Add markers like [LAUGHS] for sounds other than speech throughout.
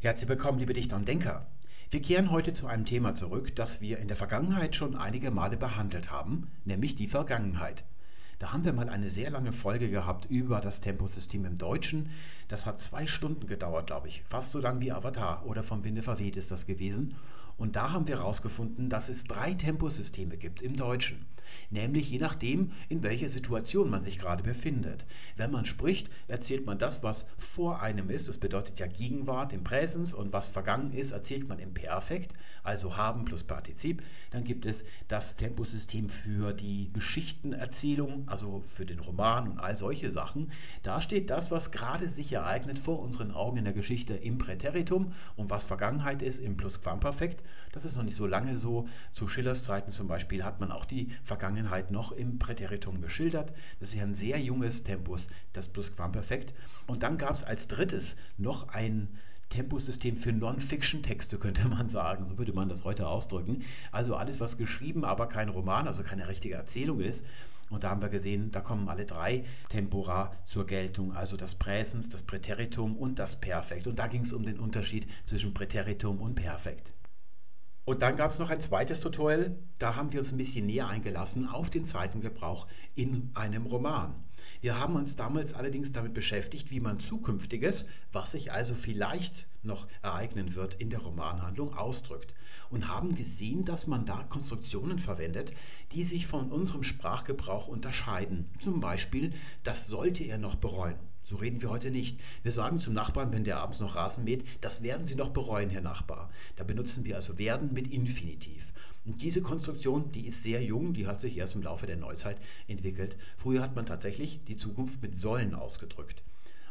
Herzlich willkommen, liebe Dichter und Denker. Wir kehren heute zu einem Thema zurück, das wir in der Vergangenheit schon einige Male behandelt haben, nämlich die Vergangenheit. Da haben wir mal eine sehr lange Folge gehabt über das Temposystem im Deutschen. Das hat zwei Stunden gedauert, glaube ich. Fast so lang wie Avatar oder vom Winde verweht ist das gewesen. Und da haben wir herausgefunden, dass es drei Temposysteme gibt im Deutschen. Nämlich je nachdem, in welcher Situation man sich gerade befindet. Wenn man spricht, erzählt man das, was vor einem ist. Das bedeutet ja Gegenwart im Präsens und was vergangen ist, erzählt man im Perfekt, also haben plus Partizip. Dann gibt es das Temposystem für die Geschichtenerzählung, also für den Roman und all solche Sachen. Da steht das, was gerade sich ereignet vor unseren Augen in der Geschichte im Präteritum und was Vergangenheit ist im Plusquamperfekt. Das ist noch nicht so lange so. Zu Schillers Zeiten zum Beispiel hat man auch die Vergangenheit noch im Präteritum geschildert. Das ist ja ein sehr junges Tempus, das Plusquamperfekt. Und dann gab es als drittes noch ein Temposystem für Non-Fiction-Texte, könnte man sagen. So würde man das heute ausdrücken. Also alles, was geschrieben, aber kein Roman, also keine richtige Erzählung ist. Und da haben wir gesehen, da kommen alle drei Tempora zur Geltung, also das Präsens, das Präteritum und das Perfekt. Und da ging es um den Unterschied zwischen Präteritum und Perfekt. Und dann gab es noch ein zweites Tutorial, da haben wir uns ein bisschen näher eingelassen auf den Zeitengebrauch in einem Roman. Wir haben uns damals allerdings damit beschäftigt, wie man zukünftiges, was sich also vielleicht noch ereignen wird in der Romanhandlung, ausdrückt. Und haben gesehen, dass man da Konstruktionen verwendet, die sich von unserem Sprachgebrauch unterscheiden. Zum Beispiel, das sollte er noch bereuen. So reden wir heute nicht. Wir sagen zum Nachbarn, wenn der abends noch Rasen mäht, das werden Sie noch bereuen, Herr Nachbar. Da benutzen wir also werden mit Infinitiv. Und diese Konstruktion, die ist sehr jung, die hat sich erst im Laufe der Neuzeit entwickelt. Früher hat man tatsächlich die Zukunft mit sollen ausgedrückt.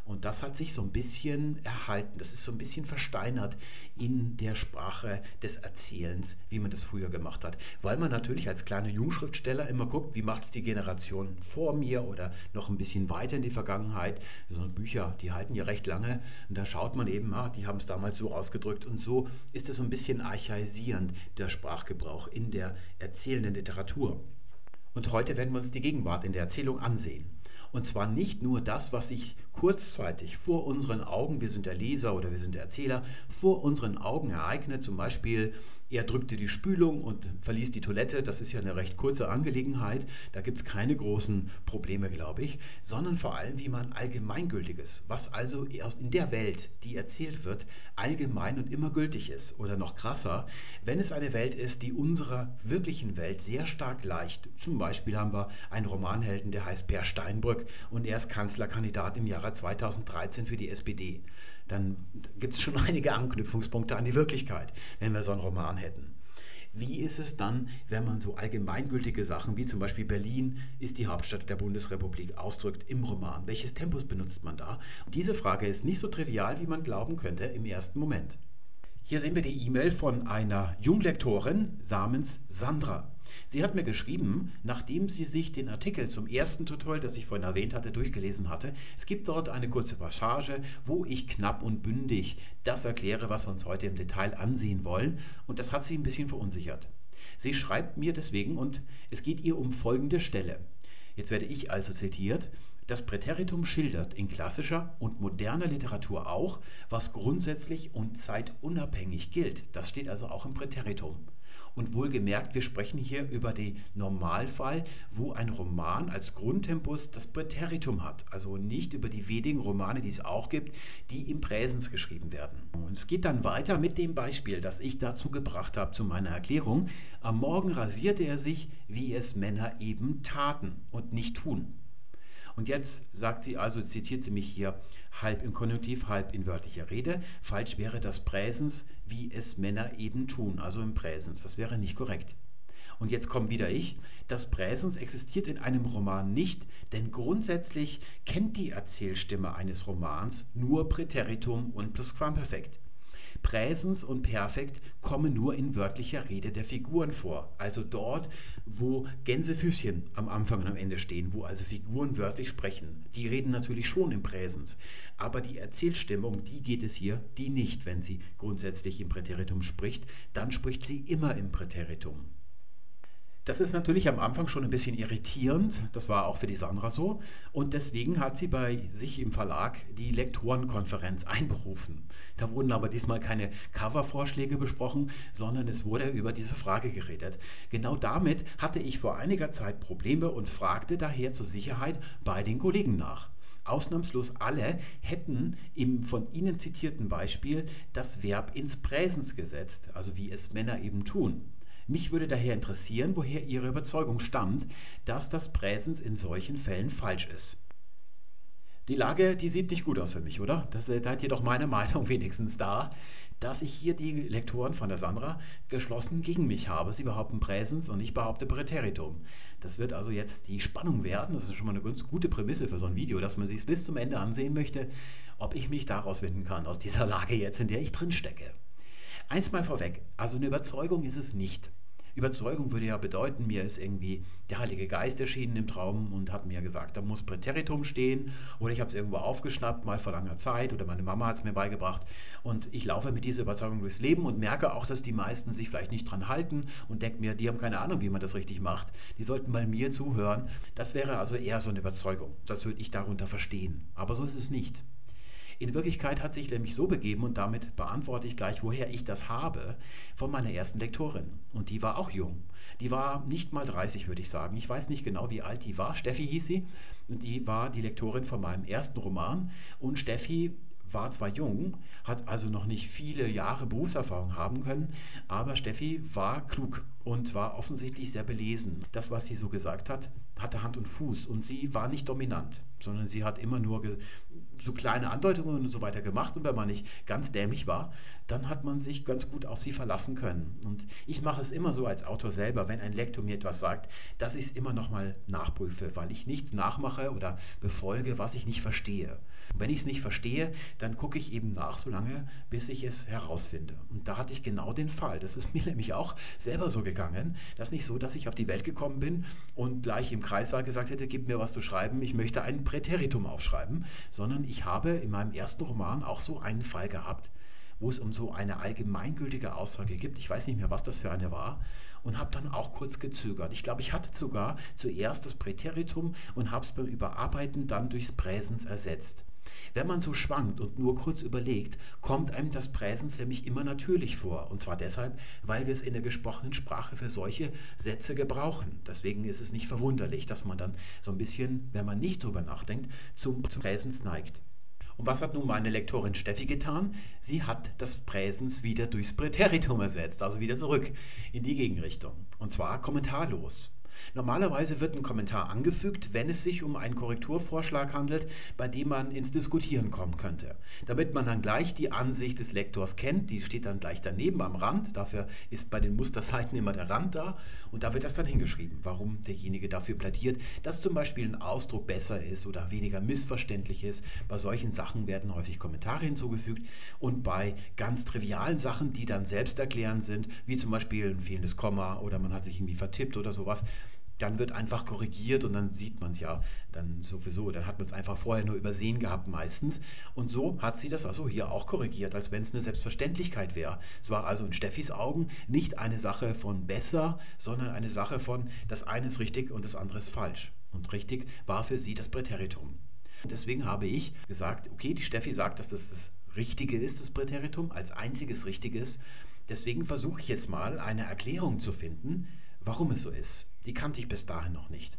Und das hat sich so ein bisschen erhalten. Das ist so ein bisschen versteinert in der Sprache des Erzählens, wie man das früher gemacht hat. Weil man natürlich als kleiner Jungschriftsteller immer guckt, wie macht es die Generation vor mir oder noch ein bisschen weiter in die Vergangenheit. So Bücher, die halten ja recht lange. Und da schaut man eben, ah, die haben es damals so ausgedrückt. Und so ist es so ein bisschen archaisierend, der Sprachgebrauch in der erzählenden Literatur. Und heute werden wir uns die Gegenwart in der Erzählung ansehen. Und zwar nicht nur das, was sich kurzzeitig vor unseren Augen, wir sind der Leser oder wir sind der Erzähler, vor unseren Augen ereignet. Zum Beispiel, er drückte die Spülung und verließ die Toilette. Das ist ja eine recht kurze Angelegenheit. Da gibt es keine großen Probleme, glaube ich, sondern vor allem, wie man Allgemeingültiges, was also in der Welt, die erzählt wird, allgemein und immer gültig ist. Oder noch krasser, wenn es eine Welt ist, die unserer wirklichen Welt sehr stark leicht. Zum Beispiel haben wir einen Romanhelden, der heißt Per Steinbrück und er ist Kanzlerkandidat im Jahre Jahre 2013 für die SPD. Dann gibt es schon [LAUGHS] einige Anknüpfungspunkte an die Wirklichkeit, wenn wir so einen Roman hätten. Wie ist es dann, wenn man so allgemeingültige Sachen wie zum Beispiel Berlin ist die Hauptstadt der Bundesrepublik ausdrückt im Roman? Welches Tempus benutzt man da? Diese Frage ist nicht so trivial, wie man glauben könnte im ersten Moment. Hier sehen wir die E-Mail von einer Junglektorin namens Sandra. Sie hat mir geschrieben, nachdem sie sich den Artikel zum ersten Tutorial, das ich vorhin erwähnt hatte, durchgelesen hatte. Es gibt dort eine kurze Passage, wo ich knapp und bündig das erkläre, was wir uns heute im Detail ansehen wollen. Und das hat sie ein bisschen verunsichert. Sie schreibt mir deswegen und es geht ihr um folgende Stelle. Jetzt werde ich also zitiert. Das Präteritum schildert in klassischer und moderner Literatur auch, was grundsätzlich und zeitunabhängig gilt. Das steht also auch im Präteritum. Und wohlgemerkt, wir sprechen hier über den Normalfall, wo ein Roman als Grundtempus das Präteritum hat. Also nicht über die wenigen Romane, die es auch gibt, die im Präsens geschrieben werden. Und es geht dann weiter mit dem Beispiel, das ich dazu gebracht habe zu meiner Erklärung. Am Morgen rasierte er sich, wie es Männer eben taten und nicht tun. Und jetzt sagt sie also, zitiert sie mich hier halb im Konjunktiv, halb in wörtlicher Rede. Falsch wäre das Präsens, wie es Männer eben tun, also im Präsens. Das wäre nicht korrekt. Und jetzt komme wieder ich. Das Präsens existiert in einem Roman nicht, denn grundsätzlich kennt die Erzählstimme eines Romans nur Präteritum und Plusquamperfekt. Präsens und Perfekt kommen nur in wörtlicher Rede der Figuren vor. Also dort, wo Gänsefüßchen am Anfang und am Ende stehen, wo also Figuren wörtlich sprechen. Die reden natürlich schon im Präsens. Aber die Erzählstimmung, die geht es hier, die nicht, wenn sie grundsätzlich im Präteritum spricht. Dann spricht sie immer im Präteritum. Das ist natürlich am Anfang schon ein bisschen irritierend. Das war auch für die Sandra so. Und deswegen hat sie bei sich im Verlag die Lektorenkonferenz einberufen. Da wurden aber diesmal keine Covervorschläge besprochen, sondern es wurde über diese Frage geredet. Genau damit hatte ich vor einiger Zeit Probleme und fragte daher zur Sicherheit bei den Kollegen nach. Ausnahmslos alle hätten im von Ihnen zitierten Beispiel das Verb ins Präsens gesetzt, also wie es Männer eben tun. Mich würde daher interessieren, woher Ihre Überzeugung stammt, dass das Präsens in solchen Fällen falsch ist. Die Lage, die sieht nicht gut aus für mich, oder? Das, äh, da jedoch meine Meinung [LAUGHS] wenigstens da, dass ich hier die Lektoren von der Sandra geschlossen gegen mich habe. Sie behaupten Präsens und ich behaupte Präteritum. Das wird also jetzt die Spannung werden. Das ist schon mal eine ganz gute Prämisse für so ein Video, dass man sich bis zum Ende ansehen möchte, ob ich mich daraus winden kann, aus dieser Lage jetzt, in der ich drin stecke. Eins mal vorweg, also eine Überzeugung ist es nicht. Überzeugung würde ja bedeuten, mir ist irgendwie der Heilige Geist erschienen im Traum und hat mir gesagt, da muss Präteritum stehen oder ich habe es irgendwo aufgeschnappt, mal vor langer Zeit oder meine Mama hat es mir beigebracht und ich laufe mit dieser Überzeugung durchs Leben und merke auch, dass die meisten sich vielleicht nicht dran halten und denke mir, die haben keine Ahnung, wie man das richtig macht. Die sollten mal mir zuhören. Das wäre also eher so eine Überzeugung. Das würde ich darunter verstehen. Aber so ist es nicht. In Wirklichkeit hat sich nämlich so begeben, und damit beantworte ich gleich, woher ich das habe, von meiner ersten Lektorin. Und die war auch jung. Die war nicht mal 30, würde ich sagen. Ich weiß nicht genau, wie alt die war. Steffi hieß sie. Und die war die Lektorin von meinem ersten Roman. Und Steffi war zwar jung, hat also noch nicht viele Jahre Berufserfahrung haben können, aber Steffi war klug und war offensichtlich sehr belesen. Das, was sie so gesagt hat, hatte Hand und Fuß und sie war nicht dominant, sondern sie hat immer nur so kleine Andeutungen und so weiter gemacht und wenn man nicht ganz dämlich war, dann hat man sich ganz gut auf sie verlassen können. Und ich mache es immer so als Autor selber, wenn ein Lektor mir etwas sagt, dass ich es immer nochmal nachprüfe, weil ich nichts nachmache oder befolge, was ich nicht verstehe. Und wenn ich es nicht verstehe, dann gucke ich eben nach, solange bis ich es herausfinde. Und da hatte ich genau den Fall. Das ist [LAUGHS] mir nämlich auch selber so gegangen. Das ist nicht so, dass ich auf die Welt gekommen bin und gleich im Kreissaal gesagt hätte, gib mir was zu schreiben, ich möchte ein Präteritum aufschreiben, sondern ich habe in meinem ersten Roman auch so einen Fall gehabt, wo es um so eine allgemeingültige Aussage gibt. Ich weiß nicht mehr, was das für eine war. Und habe dann auch kurz gezögert. Ich glaube, ich hatte sogar zuerst das Präteritum und habe es beim Überarbeiten dann durchs Präsens ersetzt. Wenn man so schwankt und nur kurz überlegt, kommt einem das Präsens nämlich immer natürlich vor. Und zwar deshalb, weil wir es in der gesprochenen Sprache für solche Sätze gebrauchen. Deswegen ist es nicht verwunderlich, dass man dann so ein bisschen, wenn man nicht drüber nachdenkt, zum, Präsens neigt. Und was hat nun meine Lektorin Steffi getan? Sie hat das Präsens wieder durchs Präteritum ersetzt, also wieder zurück in die Gegenrichtung. Und zwar kommentarlos. Normalerweise wird ein Kommentar angefügt, wenn es sich um einen Korrekturvorschlag handelt, bei dem man ins Diskutieren kommen könnte. Damit man dann gleich die Ansicht des Lektors kennt, die steht dann gleich daneben am Rand, dafür ist bei den Musterseiten immer der Rand da und da wird das dann hingeschrieben, warum derjenige dafür plädiert, dass zum Beispiel ein Ausdruck besser ist oder weniger missverständlich ist. Bei solchen Sachen werden häufig Kommentare hinzugefügt und bei ganz trivialen Sachen, die dann selbsterklärend sind, wie zum Beispiel ein fehlendes Komma oder man hat sich irgendwie vertippt oder sowas, dann wird einfach korrigiert und dann sieht man es ja dann sowieso. Dann hat man es einfach vorher nur übersehen gehabt meistens. Und so hat sie das also hier auch korrigiert, als wenn es eine Selbstverständlichkeit wäre. Es war also in Steffis Augen nicht eine Sache von besser, sondern eine Sache von, das eine ist richtig und das andere ist falsch. Und richtig war für sie das Präteritum. Deswegen habe ich gesagt, okay, die Steffi sagt, dass das das Richtige ist, das Präteritum, als einziges Richtiges. Deswegen versuche ich jetzt mal eine Erklärung zu finden, warum es so ist. Die kannte ich bis dahin noch nicht.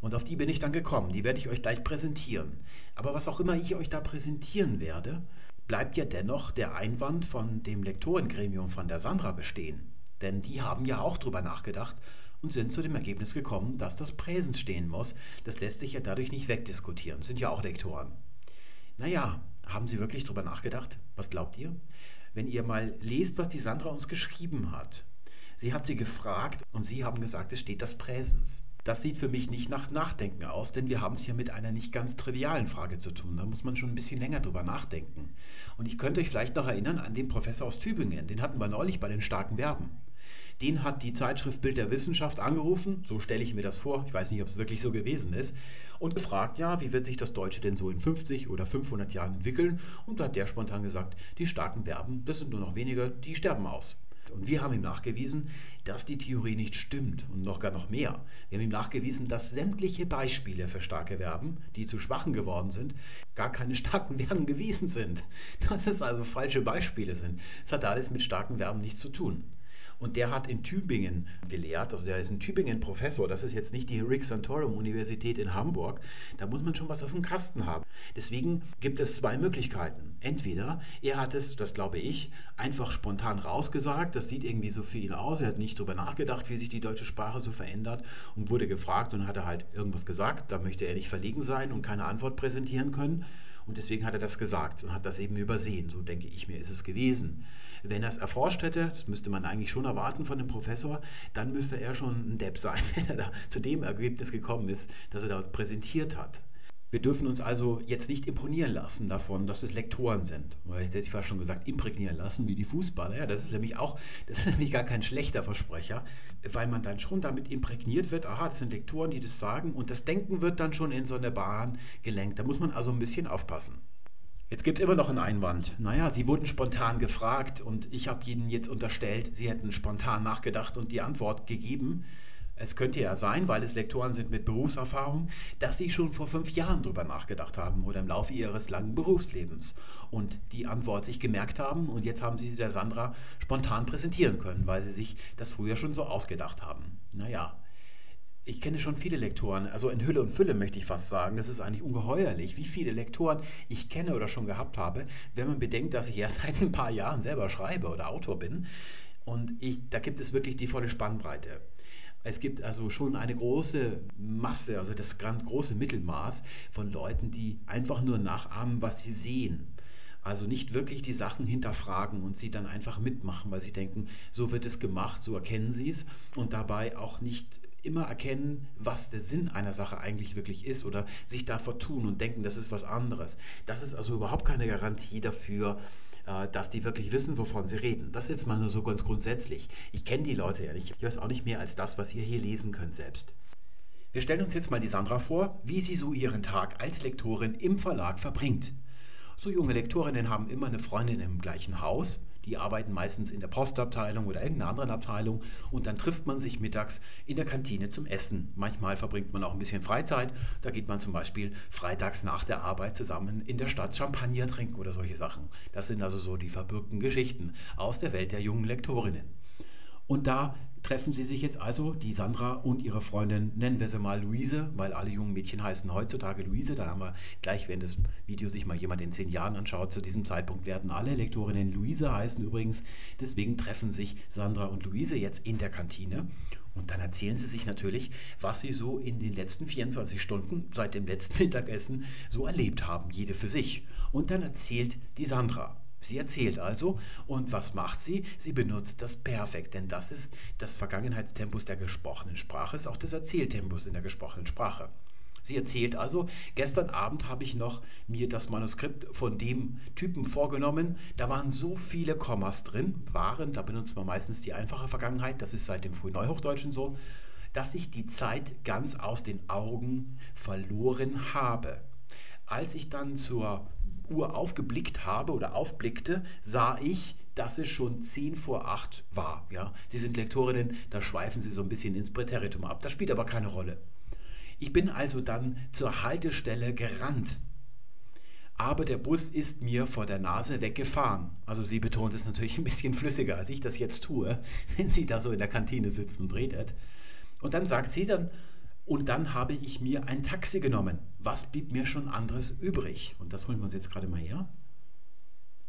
Und auf die bin ich dann gekommen. Die werde ich euch gleich präsentieren. Aber was auch immer ich euch da präsentieren werde, bleibt ja dennoch der Einwand von dem Lektorengremium von der Sandra bestehen. Denn die haben ja auch drüber nachgedacht und sind zu dem Ergebnis gekommen, dass das Präsens stehen muss. Das lässt sich ja dadurch nicht wegdiskutieren. Das sind ja auch Lektoren. Naja, haben Sie wirklich drüber nachgedacht? Was glaubt ihr? Wenn ihr mal lest, was die Sandra uns geschrieben hat, Sie hat sie gefragt und sie haben gesagt, es steht das Präsens. Das sieht für mich nicht nach Nachdenken aus, denn wir haben es hier mit einer nicht ganz trivialen Frage zu tun. Da muss man schon ein bisschen länger drüber nachdenken. Und ich könnte euch vielleicht noch erinnern an den Professor aus Tübingen, den hatten wir neulich bei den starken Verben. Den hat die Zeitschrift Bild der Wissenschaft angerufen, so stelle ich mir das vor, ich weiß nicht, ob es wirklich so gewesen ist, und gefragt, ja, wie wird sich das Deutsche denn so in 50 oder 500 Jahren entwickeln? Und da hat der spontan gesagt, die starken Verben, das sind nur noch wenige, die sterben aus. Und wir haben ihm nachgewiesen, dass die Theorie nicht stimmt und noch gar noch mehr. Wir haben ihm nachgewiesen, dass sämtliche Beispiele für starke Verben, die zu schwachen geworden sind, gar keine starken [LAUGHS] Verben gewesen sind. Dass es also falsche Beispiele sind. Das hat alles mit starken Verben nichts zu tun. Und der hat in Tübingen gelehrt, also der ist in Tübingen Professor. Das ist jetzt nicht die Rick Santorum Universität in Hamburg. Da muss man schon was auf dem Kasten haben. Deswegen gibt es zwei Möglichkeiten. Entweder er hat es, das glaube ich, einfach spontan rausgesagt. Das sieht irgendwie so für ihn aus. Er hat nicht darüber nachgedacht, wie sich die deutsche Sprache so verändert und wurde gefragt und hat er halt irgendwas gesagt. Da möchte er nicht verlegen sein und keine Antwort präsentieren können. Und deswegen hat er das gesagt und hat das eben übersehen. So denke ich mir, ist es gewesen. Wenn er es erforscht hätte, das müsste man eigentlich schon erwarten von dem Professor, dann müsste er schon ein Depp sein, [LAUGHS] wenn er da zu dem Ergebnis gekommen ist, das er da präsentiert hat. Wir dürfen uns also jetzt nicht imponieren lassen davon, dass es Lektoren sind. Weil jetzt hätte ich fast schon gesagt, imprägnieren lassen wie die Fußballer. Ja, das ist nämlich auch, [LAUGHS] das ist nämlich gar kein schlechter Versprecher, weil man dann schon damit imprägniert wird, aha, das sind Lektoren, die das sagen und das Denken wird dann schon in so eine Bahn gelenkt. Da muss man also ein bisschen aufpassen. Jetzt gibt es immer noch einen Einwand. Naja, Sie wurden spontan gefragt und ich habe Ihnen jetzt unterstellt, Sie hätten spontan nachgedacht und die Antwort gegeben. Es könnte ja sein, weil es Lektoren sind mit Berufserfahrung, dass sie schon vor fünf Jahren darüber nachgedacht haben oder im Laufe ihres langen Berufslebens und die Antwort sich gemerkt haben und jetzt haben sie sie der Sandra spontan präsentieren können, weil sie sich das früher schon so ausgedacht haben. Naja, ich kenne schon viele Lektoren, also in Hülle und Fülle möchte ich fast sagen. Das ist eigentlich ungeheuerlich, wie viele Lektoren ich kenne oder schon gehabt habe, wenn man bedenkt, dass ich erst [LAUGHS] seit ein paar Jahren selber schreibe oder Autor bin. Und ich, da gibt es wirklich die volle Spannbreite. Es gibt also schon eine große Masse, also das ganz große Mittelmaß von Leuten, die einfach nur nachahmen, was sie sehen. Also nicht wirklich die Sachen hinterfragen und sie dann einfach mitmachen, weil sie denken, so wird es gemacht, so erkennen sie es und dabei auch nicht immer erkennen, was der Sinn einer Sache eigentlich wirklich ist oder sich da vertun und denken, das ist was anderes. Das ist also überhaupt keine Garantie dafür, äh, dass die wirklich wissen, wovon sie reden. Das jetzt mal nur so ganz grundsätzlich. Ich kenne die Leute ja nicht. Ich weiß auch nicht mehr als das, was ihr hier lesen könnt selbst. Wir stellen uns jetzt mal die Sandra vor, wie sie so ihren Tag als Lektorin im Verlag verbringt. So junge Lektorinnen haben immer eine Freundin im gleichen Haus die arbeiten meistens in der Postabteilung oder irgendeiner anderen Abteilung und dann trifft man sich mittags in der Kantine zum Essen. Manchmal verbringt man auch ein bisschen Freizeit. Da geht man zum Beispiel freitags nach der Arbeit zusammen in der Stadt Champagner trinken oder solche Sachen. Das sind also so die verbürgten Geschichten aus der Welt der jungen Lektorinnen. Und da treffen sie sich jetzt also, die Sandra und ihre Freundin, nennen wir sie mal Luise, weil alle jungen Mädchen heißen heutzutage Luise. Da haben wir gleich, wenn das Video sich mal jemand in zehn Jahren anschaut, zu diesem Zeitpunkt werden alle Lektorinnen Luise heißen übrigens. Deswegen treffen sich Sandra und Luise jetzt in der Kantine. Und dann erzählen sie sich natürlich, was sie so in den letzten 24 Stunden seit dem letzten [LAUGHS] Mittagessen so erlebt haben, jede für sich. Und dann erzählt die Sandra. Sie erzählt also und was macht sie? Sie benutzt das Perfekt, denn das ist das Vergangenheitstempus der gesprochenen Sprache, ist auch das Erzähltempus in der gesprochenen Sprache. Sie erzählt also, gestern Abend habe ich noch mir das Manuskript von dem Typen vorgenommen. Da waren so viele Kommas drin, waren, da benutzt man meistens die einfache Vergangenheit, das ist seit dem Frühneuhochdeutschen so, dass ich die Zeit ganz aus den Augen verloren habe. Als ich dann zur Uhr aufgeblickt habe oder aufblickte, sah ich, dass es schon 10 vor 8 war. Ja? Sie sind Lektorinnen, da schweifen Sie so ein bisschen ins Präteritum ab. Das spielt aber keine Rolle. Ich bin also dann zur Haltestelle gerannt. Aber der Bus ist mir vor der Nase weggefahren. Also sie betont es natürlich ein bisschen flüssiger, als ich das jetzt tue, [LAUGHS] wenn sie da so in der Kantine sitzt und redet. Und dann sagt sie dann, und dann habe ich mir ein Taxi genommen. Was blieb mir schon anderes übrig? Und das holen wir uns jetzt gerade mal her.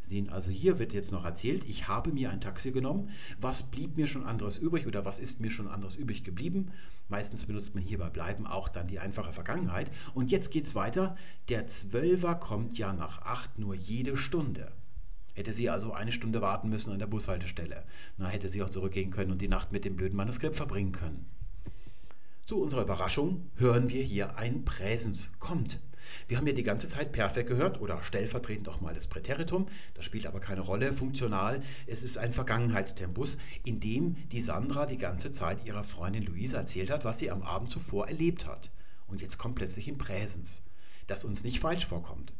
Sehen, also hier wird jetzt noch erzählt, ich habe mir ein Taxi genommen. Was blieb mir schon anderes übrig oder was ist mir schon anderes übrig geblieben? Meistens benutzt man hierbei bleiben auch dann die einfache Vergangenheit. Und jetzt geht es weiter. Der Zwölfer kommt ja nach acht nur jede Stunde. Hätte sie also eine Stunde warten müssen an der Bushaltestelle. Na, hätte sie auch zurückgehen können und die Nacht mit dem blöden Manuskript verbringen können. Zu unserer Überraschung hören wir hier ein Präsens kommt. Wir haben ja die ganze Zeit perfekt gehört oder stellvertretend auch mal das Präteritum. Das spielt aber keine Rolle. Funktional, es ist ein Vergangenheitstempus, in dem die Sandra die ganze Zeit ihrer Freundin Luise erzählt hat, was sie am Abend zuvor erlebt hat. Und jetzt kommt plötzlich ein Präsens, das uns nicht falsch vorkommt.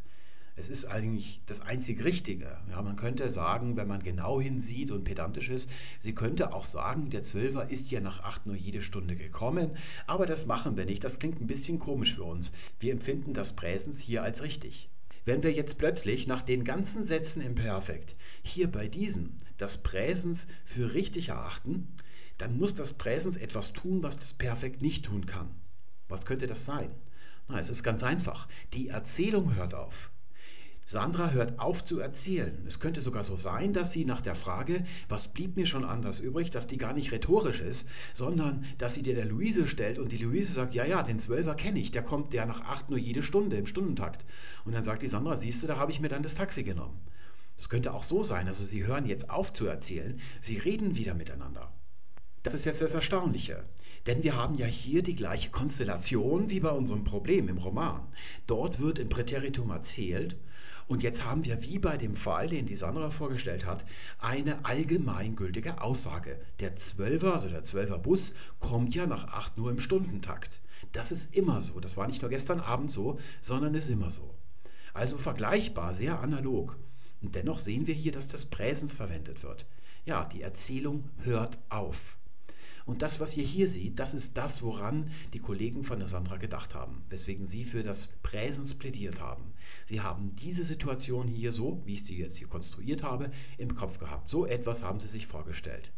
Es ist eigentlich das einzig Richtige. Ja, man könnte sagen, wenn man genau hinsieht und pedantisch ist, sie könnte auch sagen, der Zwölfer ist ja nach acht nur jede Stunde gekommen, aber das machen wir nicht. Das klingt ein bisschen komisch für uns. Wir empfinden das Präsens hier als richtig. Wenn wir jetzt plötzlich nach den ganzen Sätzen im Perfekt hier bei diesem das Präsens für richtig erachten, dann muss das Präsens etwas tun, was das Perfekt nicht tun kann. Was könnte das sein? Na, es ist ganz einfach. Die Erzählung hört auf. Sandra hört auf zu erzählen. Es könnte sogar so sein, dass sie nach der Frage, was blieb mir schon anders übrig, dass die gar nicht rhetorisch ist, sondern dass sie dir der Luise stellt und die Luise sagt, ja, ja, den Zwölfer kenne ich, der kommt der nach acht nur jede Stunde im Stundentakt. Und dann sagt die Sandra, siehst du, da habe ich mir dann das Taxi genommen. Das könnte auch so sein, also sie hören jetzt auf zu erzählen, sie reden wieder miteinander. Das ist jetzt das Erstaunliche. Denn wir haben ja hier die gleiche Konstellation wie bei unserem Problem im Roman. Dort wird im Präteritum erzählt und jetzt haben wir, wie bei dem Fall, den die Sandra vorgestellt hat, eine allgemeingültige Aussage. Der Zwölfer, also der Zwölferbus, kommt ja nach 8 Uhr im Stundentakt. Das ist immer so. Das war nicht nur gestern Abend so, sondern ist immer so. Also vergleichbar, sehr analog. Und dennoch sehen wir hier, dass das Präsens verwendet wird. Ja, die Erzählung hört auf. Und das, was ihr hier seht, das ist das, woran die Kollegen von der Sandra gedacht haben, weswegen sie für das Präsens plädiert haben. Sie haben diese Situation hier so, wie ich sie jetzt hier konstruiert habe, im Kopf gehabt. So etwas haben sie sich vorgestellt.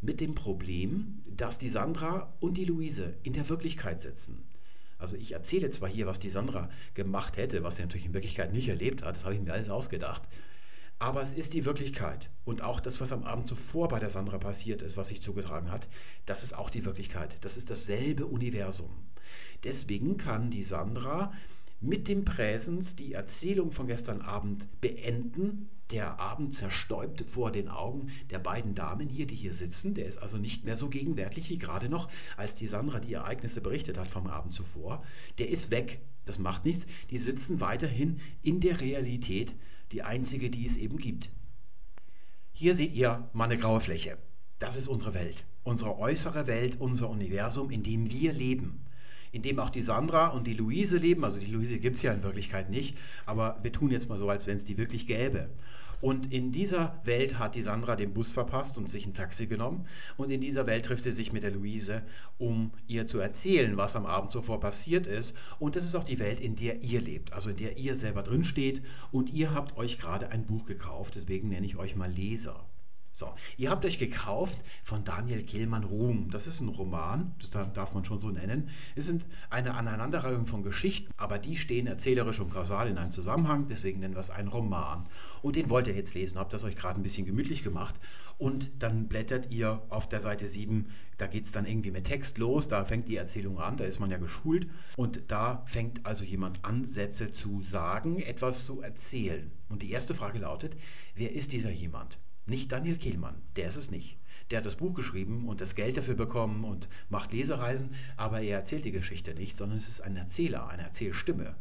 Mit dem Problem, dass die Sandra und die Luise in der Wirklichkeit sitzen. Also ich erzähle zwar hier, was die Sandra gemacht hätte, was sie natürlich in Wirklichkeit nicht erlebt hat, das habe ich mir alles ausgedacht. Aber es ist die Wirklichkeit. Und auch das, was am Abend zuvor bei der Sandra passiert ist, was sich zugetragen hat, das ist auch die Wirklichkeit. Das ist dasselbe Universum. Deswegen kann die Sandra mit dem Präsens die Erzählung von gestern Abend beenden. Der Abend zerstäubt vor den Augen der beiden Damen hier, die hier sitzen. Der ist also nicht mehr so gegenwärtig wie gerade noch, als die Sandra die Ereignisse berichtet hat vom Abend zuvor. Der ist weg. Das macht nichts. Die sitzen weiterhin in der Realität die einzige, die es eben gibt. Hier seht ihr mal eine graue Fläche. Das ist unsere Welt, unsere äußere Welt, unser Universum, in dem wir leben. In dem auch die Sandra und die Luise leben. Also die Luise gibt es ja in Wirklichkeit nicht, aber wir tun jetzt mal so, als wenn es die wirklich gäbe. Und in dieser Welt hat die Sandra den Bus verpasst und sich ein Taxi genommen. Und in dieser Welt trifft sie sich mit der Luise, um ihr zu erzählen, was am Abend zuvor passiert ist. Und das ist auch die Welt, in der ihr lebt, also in der ihr selber drin steht. Und ihr habt euch gerade ein Buch gekauft, deswegen nenne ich euch mal Leser. So, ihr habt euch gekauft von Daniel Kehlmann Ruhm. Das ist ein Roman, das darf man schon so nennen. Es sind eine Aneinanderreihung von Geschichten, aber die stehen erzählerisch und kausal in einem Zusammenhang, deswegen nennen wir es einen Roman. Und den wollt ihr jetzt lesen, habt das euch gerade ein bisschen gemütlich gemacht und dann blättert ihr auf der Seite 7, da geht es dann irgendwie mit Text los, da fängt die Erzählung an, da ist man ja geschult und da fängt also jemand an, Sätze zu sagen, etwas zu erzählen. Und die erste Frage lautet, wer ist dieser jemand? Nicht Daniel Kehlmann, der ist es nicht. Der hat das Buch geschrieben und das Geld dafür bekommen und macht Lesereisen, aber er erzählt die Geschichte nicht, sondern es ist ein Erzähler, eine Erzählstimme.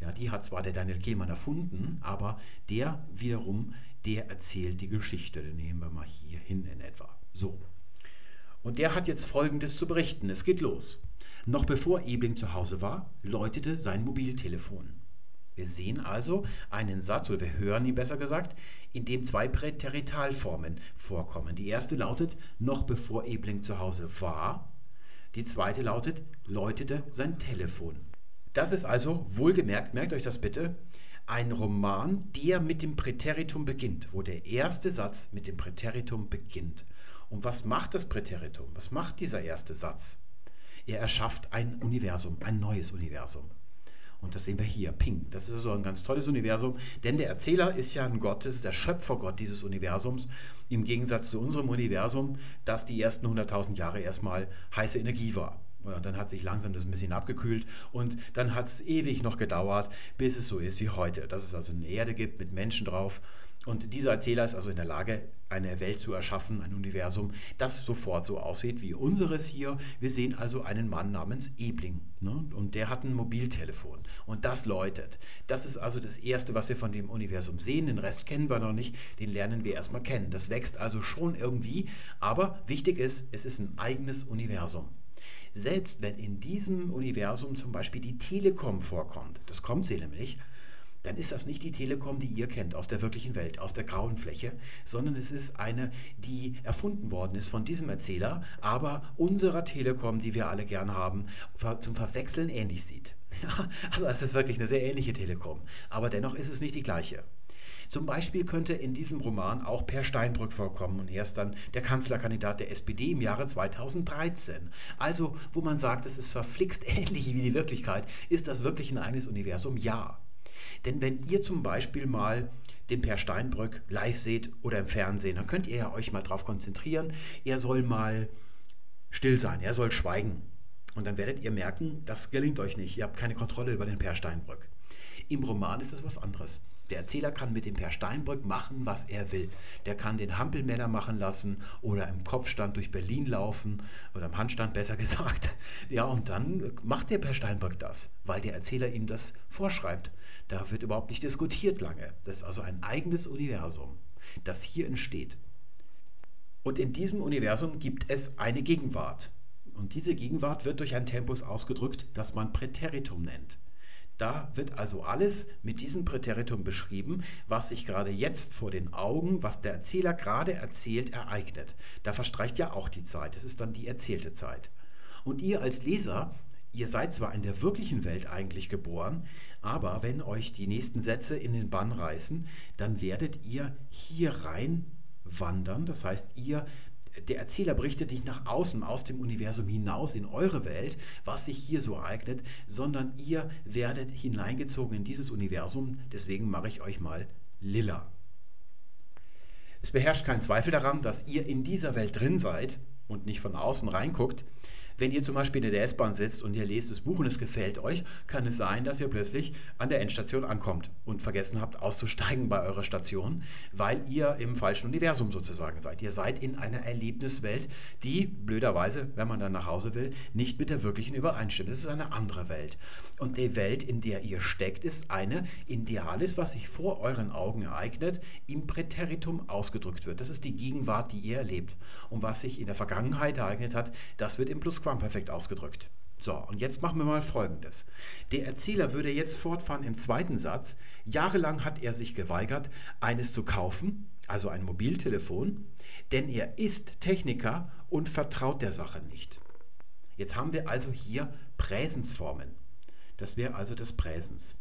Ja, die hat zwar der Daniel Kehlmann erfunden, aber der wiederum, der erzählt die Geschichte. Den nehmen wir mal hier hin in etwa. So. Und der hat jetzt Folgendes zu berichten. Es geht los. Noch bevor Ebling zu Hause war, läutete sein Mobiltelefon. Wir sehen also einen Satz, oder wir hören ihn besser gesagt, in dem zwei Präteritalformen vorkommen. Die erste lautet, noch bevor Ebling zu Hause war. Die zweite lautet, läutete sein Telefon. Das ist also, wohlgemerkt, merkt euch das bitte, ein Roman, der mit dem Präteritum beginnt, wo der erste Satz mit dem Präteritum beginnt. Und was macht das Präteritum? Was macht dieser erste Satz? Er erschafft ein Universum, ein neues Universum. Und das sehen wir hier, Ping. Das ist so ein ganz tolles Universum, denn der Erzähler ist ja ein Gott, ist der Schöpfergott dieses Universums, im Gegensatz zu unserem Universum, das die ersten 100.000 Jahre erstmal heiße Energie war. Und dann hat sich langsam das ein bisschen abgekühlt und dann hat es ewig noch gedauert, bis es so ist wie heute. Dass es also eine Erde gibt mit Menschen drauf und dieser Erzähler ist also in der Lage, eine Welt zu erschaffen, ein Universum, das sofort so aussieht wie unseres hier. Wir sehen also einen Mann namens Ebling. Ne? Und der hat ein Mobiltelefon. Und das läutet. Das ist also das Erste, was wir von dem Universum sehen. Den Rest kennen wir noch nicht. Den lernen wir erstmal kennen. Das wächst also schon irgendwie. Aber wichtig ist, es ist ein eigenes Universum. Selbst wenn in diesem Universum zum Beispiel die Telekom vorkommt, das kommt sie nämlich, dann ist das nicht die Telekom, die ihr kennt aus der wirklichen Welt, aus der grauen Fläche, sondern es ist eine, die erfunden worden ist von diesem Erzähler, aber unserer Telekom, die wir alle gern haben, zum Verwechseln ähnlich sieht. [LAUGHS] also es ist wirklich eine sehr ähnliche Telekom, aber dennoch ist es nicht die gleiche. Zum Beispiel könnte in diesem Roman auch Per Steinbrück vorkommen und er ist dann der Kanzlerkandidat der SPD im Jahre 2013. Also, wo man sagt, es ist verflixt [LAUGHS] ähnlich wie die Wirklichkeit, ist das wirklich ein eigenes Universum? Ja. Denn wenn ihr zum Beispiel mal den Per Steinbrück live seht oder im Fernsehen, dann könnt ihr ja euch mal darauf konzentrieren. Er soll mal still sein, er soll schweigen. Und dann werdet ihr merken, das gelingt euch nicht. Ihr habt keine Kontrolle über den Per Steinbrück. Im Roman ist das was anderes. Der Erzähler kann mit dem Per Steinbrück machen, was er will. Der kann den Hampelmänner machen lassen oder im Kopfstand durch Berlin laufen oder im Handstand besser [LAUGHS] gesagt. Ja, und dann macht der Per Steinbrück das, weil der Erzähler ihm das vorschreibt. Da wird überhaupt nicht diskutiert lange. Das ist also ein eigenes Universum, das hier entsteht. Und in diesem Universum gibt es eine Gegenwart. Und diese Gegenwart wird durch ein Tempus ausgedrückt, das man Präteritum nennt. Da wird also alles mit diesem Präteritum beschrieben, was sich gerade jetzt vor den Augen, was der Erzähler gerade erzählt, ereignet. Da verstreicht ja auch die Zeit. Es ist dann die erzählte Zeit. Und ihr als Leser, ihr seid zwar in der wirklichen Welt eigentlich geboren, aber wenn euch die nächsten Sätze in den Bann reißen, dann werdet ihr hier rein wandern. Das heißt, ihr der Erzähler berichtet nicht nach außen, aus dem Universum hinaus in eure Welt, was sich hier so ereignet, sondern ihr werdet hineingezogen in dieses Universum. Deswegen mache ich euch mal lila. Es beherrscht kein Zweifel daran, dass ihr in dieser Welt drin seid und nicht von außen reinguckt. Wenn ihr zum Beispiel in der S-Bahn sitzt und ihr lest das Buch und es gefällt euch, kann es sein, dass ihr plötzlich an der Endstation ankommt und vergessen habt auszusteigen bei eurer Station, weil ihr im falschen Universum sozusagen seid. Ihr seid in einer Erlebniswelt, die blöderweise, wenn man dann nach Hause will, nicht mit der wirklichen übereinstimmt. Es ist eine andere Welt. Und die Welt, in der ihr steckt, ist eine, in der alles, was sich vor euren Augen ereignet, im Präteritum ausgedrückt wird. Das ist die Gegenwart, die ihr erlebt. Und was sich in der Vergangenheit ereignet hat, das wird im Plusquamperfekt perfekt ausgedrückt. So, und jetzt machen wir mal Folgendes. Der Erzähler würde jetzt fortfahren im zweiten Satz. Jahrelang hat er sich geweigert, eines zu kaufen, also ein Mobiltelefon, denn er ist Techniker und vertraut der Sache nicht. Jetzt haben wir also hier Präsensformen. Das wäre also das Präsens.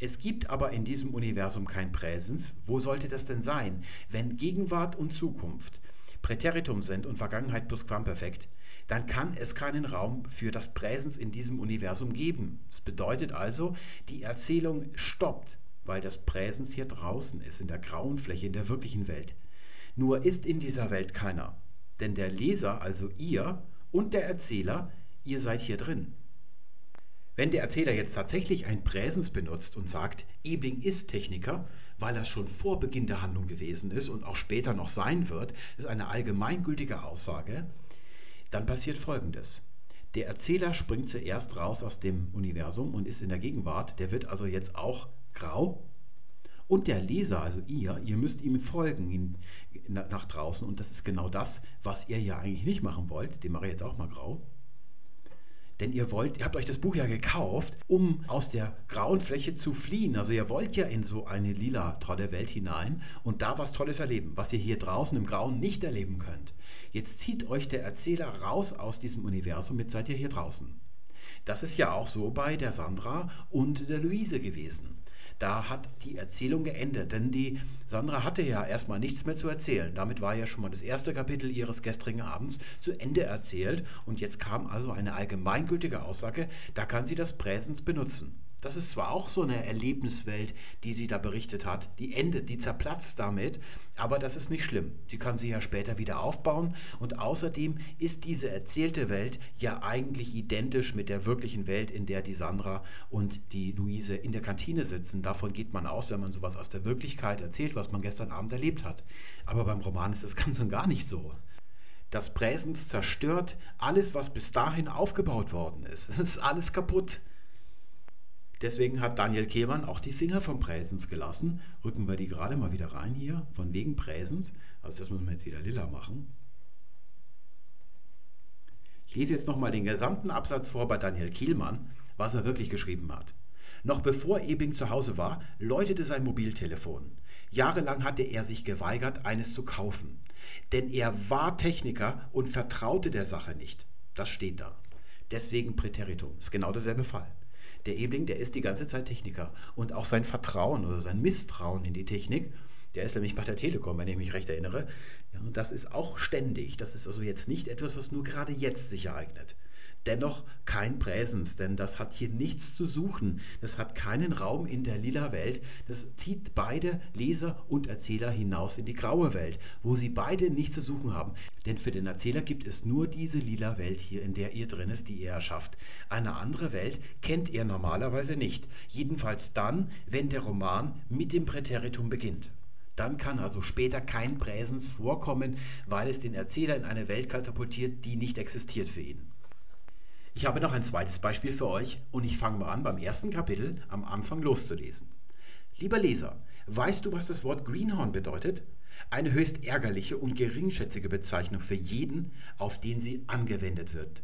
Es gibt aber in diesem Universum kein Präsens. Wo sollte das denn sein, wenn Gegenwart und Zukunft Präteritum sind und Vergangenheit plus Quamperfekt? Dann kann es keinen Raum für das Präsens in diesem Universum geben. Das bedeutet also, die Erzählung stoppt, weil das Präsens hier draußen ist, in der grauen Fläche, in der wirklichen Welt. Nur ist in dieser Welt keiner. Denn der Leser, also ihr und der Erzähler, ihr seid hier drin. Wenn der Erzähler jetzt tatsächlich ein Präsens benutzt und sagt, Ebling ist Techniker, weil das schon vor Beginn der Handlung gewesen ist und auch später noch sein wird, ist eine allgemeingültige Aussage, dann passiert Folgendes. Der Erzähler springt zuerst raus aus dem Universum und ist in der Gegenwart. Der wird also jetzt auch grau. Und der Leser, also ihr, ihr müsst ihm folgen nach draußen. Und das ist genau das, was ihr ja eigentlich nicht machen wollt. Den mache ich jetzt auch mal grau. Denn ihr wollt, ihr habt euch das Buch ja gekauft, um aus der grauen Fläche zu fliehen. Also ihr wollt ja in so eine lila tolle Welt hinein und da was Tolles erleben, was ihr hier draußen im Grauen nicht erleben könnt. Jetzt zieht euch der Erzähler raus aus diesem Universum, jetzt seid ihr hier draußen. Das ist ja auch so bei der Sandra und der Luise gewesen da hat die Erzählung geendet. Denn die Sandra hatte ja erstmal nichts mehr zu erzählen. Damit war ja schon mal das erste Kapitel ihres gestrigen Abends zu Ende erzählt. Und jetzt kam also eine allgemeingültige Aussage, da kann sie das Präsens benutzen. Das ist zwar auch so eine Erlebniswelt, die sie da berichtet hat, die endet, die zerplatzt damit, aber das ist nicht schlimm. Sie kann sie ja später wieder aufbauen und außerdem ist diese erzählte Welt ja eigentlich identisch mit der wirklichen Welt, in der die Sandra und die Luise in der Kantine sitzen. Davon geht man aus, wenn man sowas aus der Wirklichkeit erzählt, was man gestern Abend erlebt hat. Aber beim Roman ist das [LAUGHS] ganz und gar nicht so. Das Präsens zerstört alles, was bis dahin aufgebaut worden ist. Es ist alles kaputt. Deswegen hat Daniel Kehlmann auch die Finger vom Präsens gelassen. Rücken wir die gerade mal wieder rein hier, von wegen Präsens. Also das müssen wir jetzt wieder lila machen. Ich lese jetzt nochmal den gesamten Absatz vor bei Daniel Kielmann, was er wirklich geschrieben hat. Noch bevor Ebing zu Hause war, läutete sein Mobiltelefon. Jahrelang hatte er sich geweigert, eines zu kaufen. Denn er war Techniker und vertraute der Sache nicht. Das steht da. Deswegen Präteritum. Ist genau derselbe Fall. Der Ebling, der ist die ganze Zeit Techniker. Und auch sein Vertrauen oder sein Misstrauen in die Technik, der ist nämlich bei der Telekom, wenn ich mich recht erinnere. Ja, das ist auch ständig. Das ist also jetzt nicht etwas, was nur gerade jetzt sich ereignet dennoch kein Präsens, denn das hat hier nichts zu suchen. Das hat keinen Raum in der lila Welt. Das zieht beide Leser und Erzähler hinaus in die graue Welt, wo sie beide nichts zu suchen haben. Denn für den Erzähler gibt es nur diese lila Welt hier, in der ihr drin ist, die er erschafft. Eine andere Welt kennt er normalerweise nicht. Jedenfalls dann, wenn der Roman mit dem Präteritum beginnt. Dann kann also später kein Präsens vorkommen, weil es den Erzähler in eine Welt katapultiert, die nicht existiert für ihn. Ich habe noch ein zweites Beispiel für euch und ich fange mal an, beim ersten Kapitel am Anfang loszulesen. Lieber Leser, weißt du, was das Wort Greenhorn bedeutet? Eine höchst ärgerliche und geringschätzige Bezeichnung für jeden, auf den sie angewendet wird.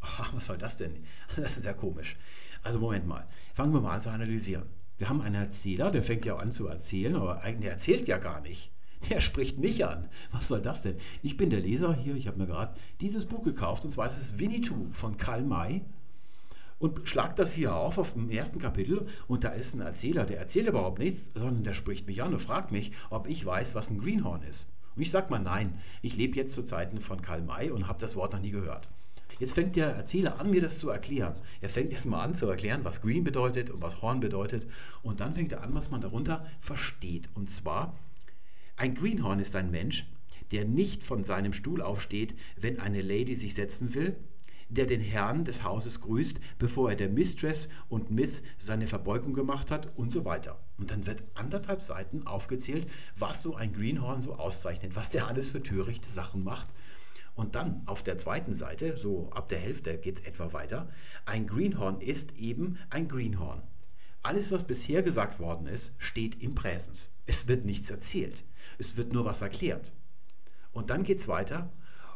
Ach, was soll das denn? Das ist ja komisch. Also Moment mal, fangen wir mal an zu analysieren. Wir haben einen Erzähler, der fängt ja an zu erzählen, aber eigentlich erzählt ja gar nicht. Der spricht mich an. Was soll das denn? Ich bin der Leser hier, ich habe mir gerade dieses Buch gekauft, und zwar ist es Winnetou von Karl May. Und schlag das hier auf, auf dem ersten Kapitel, und da ist ein Erzähler, der erzählt überhaupt nichts, sondern der spricht mich an und fragt mich, ob ich weiß, was ein Greenhorn ist. Und ich sage mal nein, ich lebe jetzt zu Zeiten von Karl May und habe das Wort noch nie gehört. Jetzt fängt der Erzähler an, mir das zu erklären. Er fängt erst mal an zu erklären, was Green bedeutet und was Horn bedeutet. Und dann fängt er an, was man darunter versteht. Und zwar ein Greenhorn ist ein Mensch, der nicht von seinem Stuhl aufsteht, wenn eine Lady sich setzen will, der den Herrn des Hauses grüßt, bevor er der Mistress und Miss seine Verbeugung gemacht hat und so weiter. Und dann wird anderthalb Seiten aufgezählt, was so ein Greenhorn so auszeichnet, was der alles für törichte Sachen macht. Und dann auf der zweiten Seite, so ab der Hälfte geht es etwa weiter, ein Greenhorn ist eben ein Greenhorn. Alles, was bisher gesagt worden ist, steht im Präsens. Es wird nichts erzählt. Es wird nur was erklärt. Und dann geht es weiter.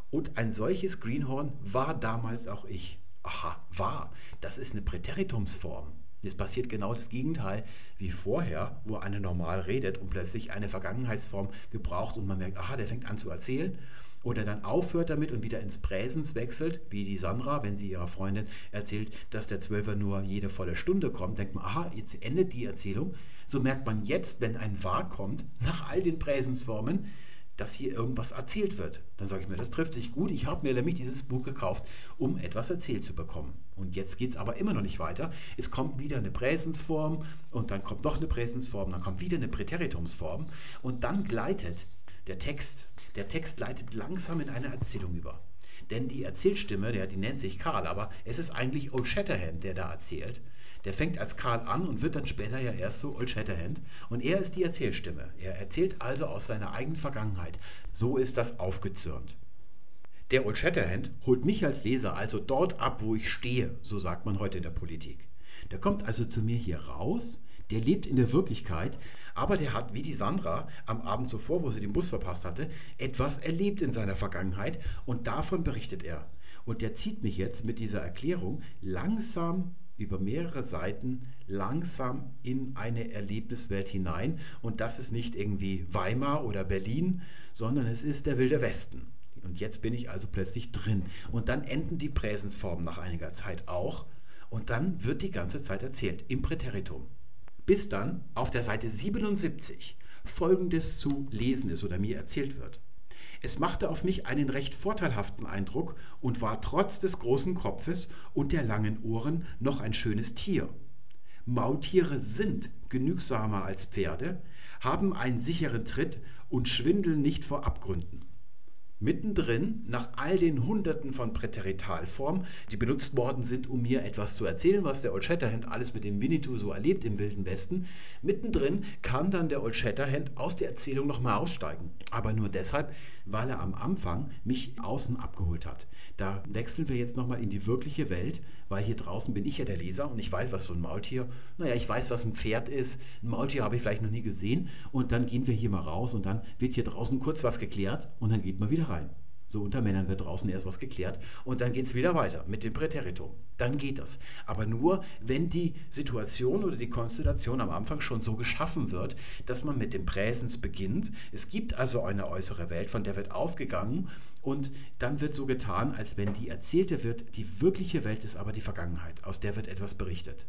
Und ein solches Greenhorn war damals auch ich. Aha, war. Das ist eine Präteritumsform. Es passiert genau das Gegenteil wie vorher, wo einer normal redet und plötzlich eine Vergangenheitsform gebraucht und man merkt, aha, der fängt an zu erzählen oder dann aufhört damit und wieder ins Präsens wechselt, wie die Sandra, wenn sie ihrer Freundin erzählt, dass der Zwölfer nur jede volle Stunde kommt, denkt man, aha, jetzt endet die Erzählung. So merkt man jetzt, wenn ein Wahr kommt, nach all den Präsensformen, dass hier irgendwas erzählt wird. Dann sage ich mir, das trifft sich gut. Ich habe mir nämlich dieses Buch gekauft, um etwas erzählt zu bekommen. Und jetzt geht es aber immer noch nicht weiter. Es kommt wieder eine Präsensform und dann kommt noch eine Präsensform, dann kommt wieder eine Präteritumsform und dann gleitet der Text, der Text leitet langsam in eine Erzählung über. Denn die Erzählstimme, der, die nennt sich Karl, aber es ist eigentlich Old Shatterhand, der da erzählt. Der fängt als Karl an und wird dann später ja erst so Old Shatterhand. Und er ist die Erzählstimme. Er erzählt also aus seiner eigenen Vergangenheit. So ist das aufgezürnt. Der Old Shatterhand holt mich als Leser also dort ab, wo ich stehe, so sagt man heute in der Politik. Der kommt also zu mir hier raus, der lebt in der Wirklichkeit, aber der hat, wie die Sandra am Abend zuvor, wo sie den Bus verpasst hatte, etwas erlebt in seiner Vergangenheit und davon berichtet er. Und der zieht mich jetzt mit dieser Erklärung langsam über mehrere Seiten langsam in eine Erlebniswelt hinein. Und das ist nicht irgendwie Weimar oder Berlin, sondern es ist der Wilde Westen. Und jetzt bin ich also plötzlich drin. Und dann enden die Präsensformen nach einiger Zeit auch. Und dann wird die ganze Zeit erzählt im Präteritum bis dann auf der Seite 77 Folgendes zu lesen ist oder mir erzählt wird. Es machte auf mich einen recht vorteilhaften Eindruck und war trotz des großen Kopfes und der langen Ohren noch ein schönes Tier. Maultiere sind genügsamer als Pferde, haben einen sicheren Tritt und schwindeln nicht vor Abgründen. Mittendrin, nach all den Hunderten von Präteritalformen, die benutzt worden sind, um mir etwas zu erzählen, was der Old Shatterhand alles mit dem Winnetou so erlebt im Wilden Westen, mittendrin kann dann der Old Shatterhand aus der Erzählung nochmal aussteigen. Aber nur deshalb, weil er am Anfang mich außen abgeholt hat. Da wechseln wir jetzt nochmal in die wirkliche Welt, weil hier draußen bin ich ja der Leser und ich weiß, was so ein Maultier, naja, ich weiß, was ein Pferd ist. Ein Maultier habe ich vielleicht noch nie gesehen. Und dann gehen wir hier mal raus und dann wird hier draußen kurz was geklärt und dann geht man wieder rein. So unter Männern wird draußen erst was geklärt und dann geht es wieder weiter mit dem Präteritum. Dann geht das. Aber nur, wenn die Situation oder die Konstellation am Anfang schon so geschaffen wird, dass man mit dem Präsens beginnt. Es gibt also eine äußere Welt, von der wird ausgegangen und dann wird so getan, als wenn die erzählte wird, die wirkliche Welt ist aber die Vergangenheit, aus der wird etwas berichtet.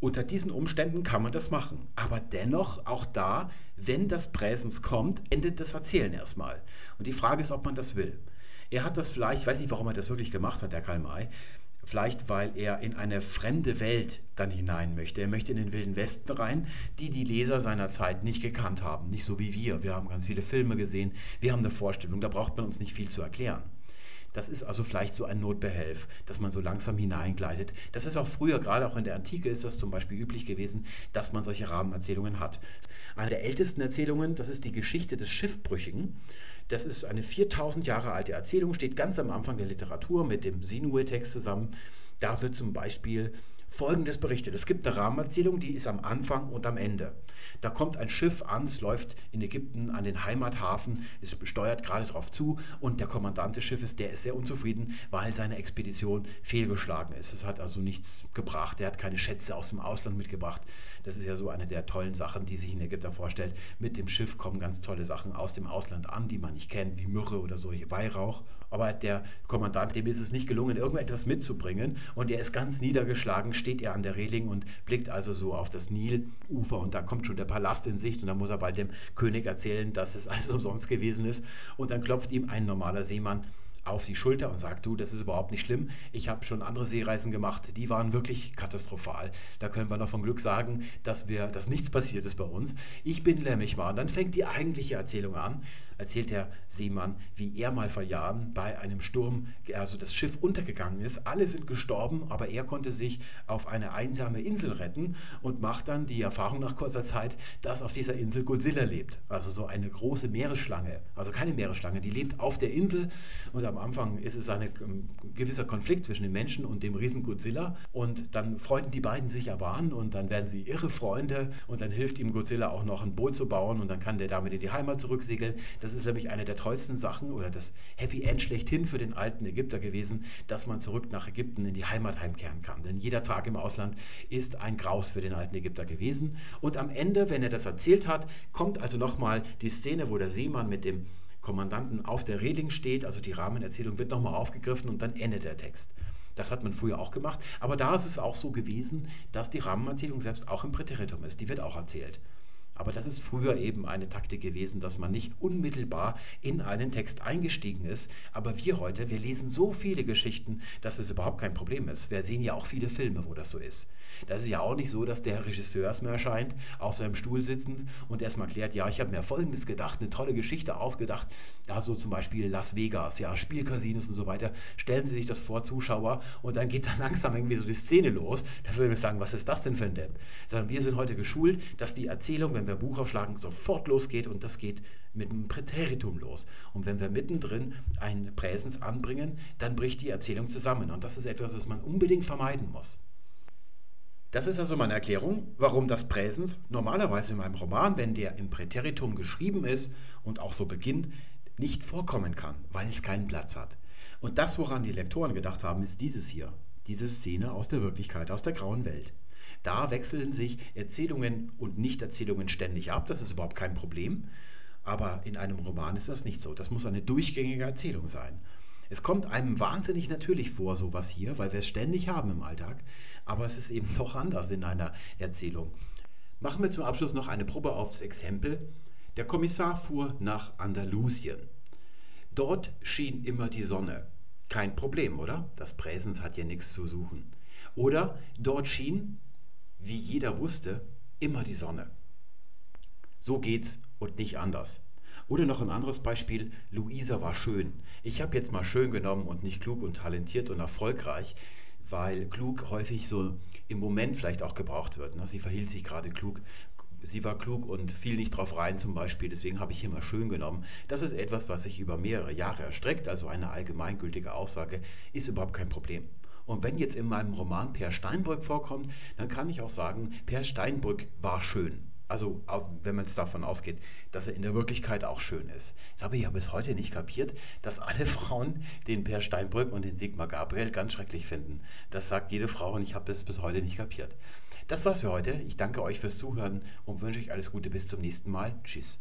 Unter diesen Umständen kann man das machen. Aber dennoch, auch da, wenn das Präsens kommt, endet das Erzählen erstmal. Und die Frage ist, ob man das will. Er hat das vielleicht, ich weiß nicht, warum er das wirklich gemacht hat, der Karl May, vielleicht weil er in eine fremde Welt dann hinein möchte. Er möchte in den Wilden Westen rein, die die Leser seiner Zeit nicht gekannt haben. Nicht so wie wir. Wir haben ganz viele Filme gesehen, wir haben eine Vorstellung, da braucht man uns nicht viel zu erklären. Das ist also vielleicht so ein Notbehelf, dass man so langsam hineingleitet. Das ist auch früher, gerade auch in der Antike, ist das zum Beispiel üblich gewesen, dass man solche Rahmenerzählungen hat. Eine der ältesten Erzählungen, das ist die Geschichte des Schiffbrüchigen. Das ist eine 4000 Jahre alte Erzählung, steht ganz am Anfang der Literatur mit dem Sinue-Text zusammen. Da wird zum Beispiel Folgendes berichtet. Es gibt eine Rahmenerzählung, die ist am Anfang und am Ende. Da kommt ein Schiff an, es läuft in Ägypten an den Heimathafen, es steuert gerade darauf zu und der Kommandant des Schiffes, der ist sehr unzufrieden, weil seine Expedition fehlgeschlagen ist. Es hat also nichts gebracht, er hat keine Schätze aus dem Ausland mitgebracht. Das ist ja so eine der tollen Sachen, die sich ein Ägypter vorstellt. Mit dem Schiff kommen ganz tolle Sachen aus dem Ausland an, die man nicht kennt, wie Myrrhe oder so, Weihrauch. Aber der Kommandant, dem ist es nicht gelungen, irgendetwas mitzubringen und er ist ganz niedergeschlagen, steht er an der Reling und blickt also so auf das Nilufer und da kommt schon der Palast in Sicht und da muss er bald dem König erzählen, dass es [LAUGHS] alles umsonst gewesen ist und dann klopft ihm ein normaler Seemann auf die Schulter und sagt, du, das ist überhaupt nicht schlimm. Ich habe schon andere Seereisen gemacht, die waren wirklich katastrophal. Da können wir noch von Glück sagen, dass, wir, dass nichts passiert ist bei uns. Ich bin lämmig mal. Und dann fängt die eigentliche Erzählung an erzählt der Seemann, wie er mal vor Jahren bei einem Sturm, also das Schiff untergegangen ist. Alle sind gestorben, aber er konnte sich auf eine einsame Insel retten und macht dann die Erfahrung nach kurzer Zeit, dass auf dieser Insel Godzilla lebt. Also so eine große Meeresschlange, also keine Meeresschlange, die lebt auf der Insel und am Anfang ist es ein ähm, gewisser Konflikt zwischen den Menschen und dem riesen Godzilla und dann freunden die beiden sich aber an und dann werden sie irre Freunde und dann hilft ihm Godzilla auch noch ein Boot zu bauen und dann kann der damit in die Heimat zurücksegeln. Das ist nämlich eine der tollsten Sachen oder das Happy End schlechthin für den alten Ägypter gewesen, dass man zurück nach Ägypten in die Heimat heimkehren kann. Denn jeder Tag im Ausland ist ein Graus für den alten Ägypter gewesen. Und am Ende, wenn er das erzählt hat, kommt also nochmal die Szene, wo der Seemann mit dem Kommandanten auf der Reling steht, also die Rahmenerzählung wird nochmal aufgegriffen und dann endet der Text. Das hat man früher auch gemacht, aber da ist es auch so gewesen, dass die Rahmenerzählung selbst auch im Präteritum ist. Die wird auch erzählt. Aber das ist früher eben eine Taktik gewesen, dass man nicht unmittelbar in einen Text eingestiegen ist. Aber wir heute, wir lesen so viele Geschichten, dass es überhaupt kein Problem ist. Wir sehen ja auch viele Filme, wo das so ist. Das ist ja auch nicht so, dass der Regisseur erstmal erscheint, auf seinem Stuhl sitzend und erstmal klärt, ja, ich habe mir Folgendes gedacht, eine tolle Geschichte ausgedacht. Ja, so zum Beispiel Las Vegas, ja, Spielcasinos und so weiter. Stellen Sie sich das vor, Zuschauer, und dann geht dann langsam irgendwie so die Szene los. Da würden wir sagen, was ist das denn für ein Depp? Sondern wir sind heute geschult, dass die Erzählung, wenn wir ein Buch aufschlagen, sofort losgeht und das geht mit einem Präteritum los. Und wenn wir mittendrin ein Präsens anbringen, dann bricht die Erzählung zusammen. Und das ist etwas, was man unbedingt vermeiden muss. Das ist also meine Erklärung, warum das Präsens normalerweise in meinem Roman, wenn der im Präteritum geschrieben ist und auch so beginnt, nicht vorkommen kann, weil es keinen Platz hat. Und das, woran die Lektoren gedacht haben, ist dieses hier, diese Szene aus der Wirklichkeit, aus der grauen Welt. Da wechseln sich Erzählungen und Nichterzählungen ständig ab, das ist überhaupt kein Problem. Aber in einem Roman ist das nicht so. Das muss eine durchgängige Erzählung sein. Es kommt einem wahnsinnig natürlich vor, sowas hier, weil wir es ständig haben im Alltag, aber es ist eben doch anders in einer Erzählung. Machen wir zum Abschluss noch eine Probe aufs Exempel. Der Kommissar fuhr nach Andalusien. Dort schien immer die Sonne. Kein Problem, oder? Das Präsens hat ja nichts zu suchen. Oder dort schien, wie jeder wusste, immer die Sonne. So geht's und nicht anders. Oder noch ein anderes Beispiel, Luisa war schön. Ich habe jetzt mal schön genommen und nicht klug und talentiert und erfolgreich, weil klug häufig so im Moment vielleicht auch gebraucht wird. Ne? Sie verhielt sich gerade klug. Sie war klug und fiel nicht drauf rein zum Beispiel, deswegen habe ich hier mal schön genommen. Das ist etwas, was sich über mehrere Jahre erstreckt, also eine allgemeingültige Aussage, ist überhaupt kein Problem. Und wenn jetzt in meinem Roman Per Steinbrück vorkommt, dann kann ich auch sagen, Per Steinbrück war schön. Also, wenn man es davon ausgeht, dass er in der Wirklichkeit auch schön ist. Das habe ich ja bis heute nicht kapiert, dass alle Frauen den Per Steinbrück und den Sigmar Gabriel ganz schrecklich finden. Das sagt jede Frau und ich habe das bis heute nicht kapiert. Das war's für heute. Ich danke euch fürs Zuhören und wünsche euch alles Gute bis zum nächsten Mal. Tschüss.